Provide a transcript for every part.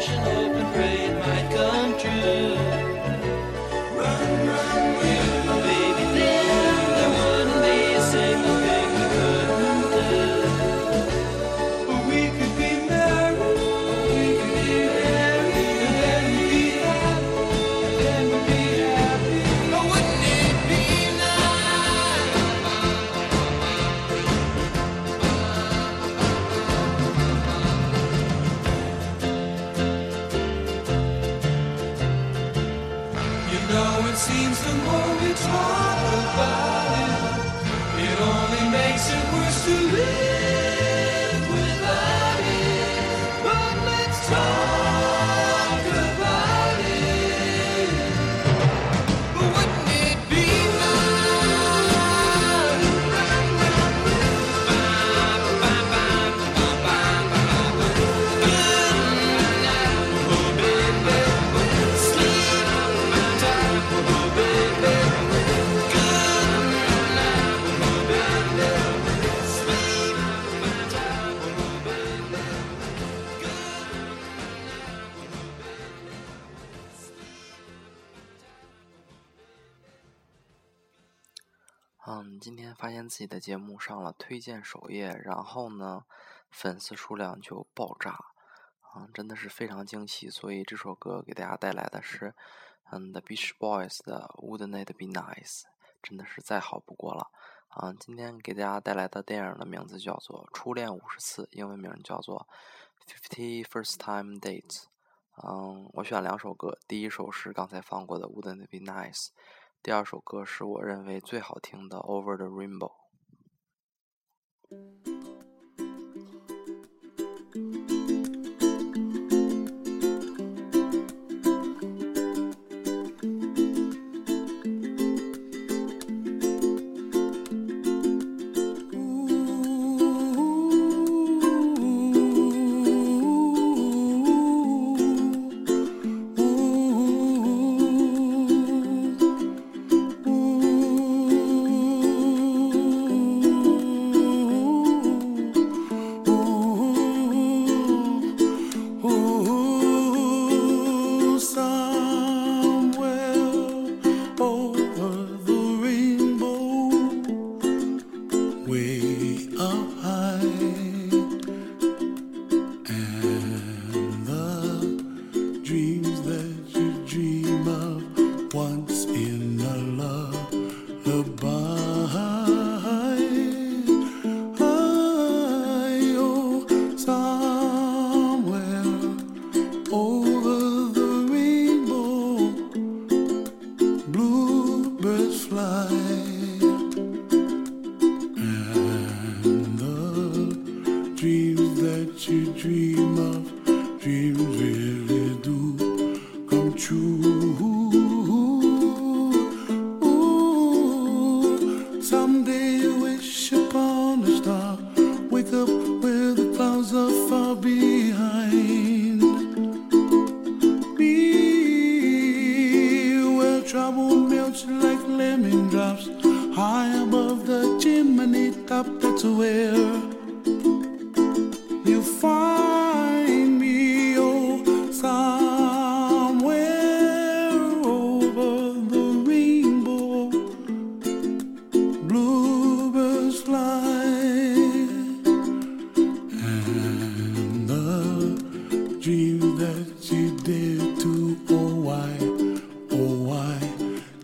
station, and pray. seems to move. 嗯，今天发现自己的节目上了推荐首页，然后呢，粉丝数量就爆炸，啊，真的是非常惊喜。所以这首歌给大家带来的是，嗯，The Beach Boys 的 Wouldn't It Be Nice，真的是再好不过了。啊，今天给大家带来的电影的名字叫做《初恋五十次》，英文名叫做《Fifty First Time Dates》。嗯，我选两首歌，第一首是刚才放过的《Wouldn't It Be Nice》。第二首歌是我认为最好听的《Over the Rainbow》。true. Someday you wish upon a star, wake up where the clouds are far behind. Me, where trouble melts like lemon drops, high above the chimney top. That's where. Dreams that you dare to, oh, why, oh, why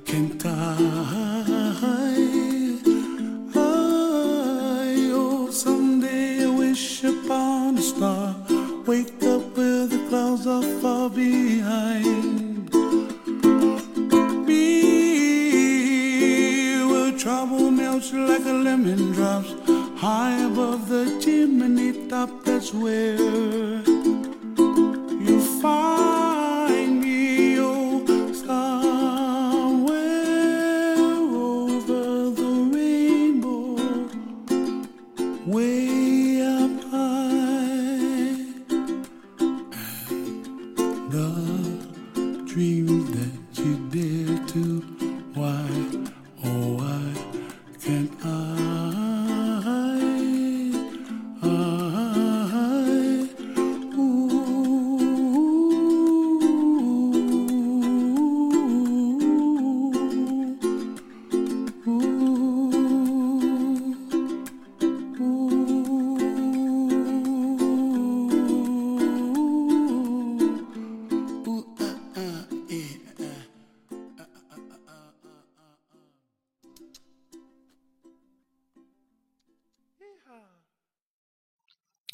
can't I? I, oh, someday I wish upon a star. Wake up where the clouds are far behind. Be where trouble melts like a lemon drops high above the chimney top. That's where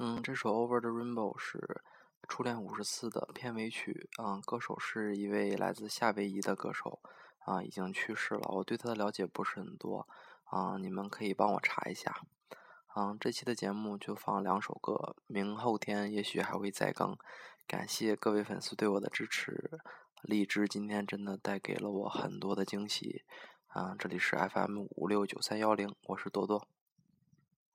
嗯，这首《Over the Rainbow》是《初恋五十次》的片尾曲。嗯，歌手是一位来自夏威夷的歌手，啊，已经去世了。我对他的了解不是很多，啊，你们可以帮我查一下。嗯，这期的节目就放两首歌，明后天也许还会再更。感谢各位粉丝对我的支持，荔枝今天真的带给了我很多的惊喜。啊，这里是 FM 五六九三幺零，我是多多。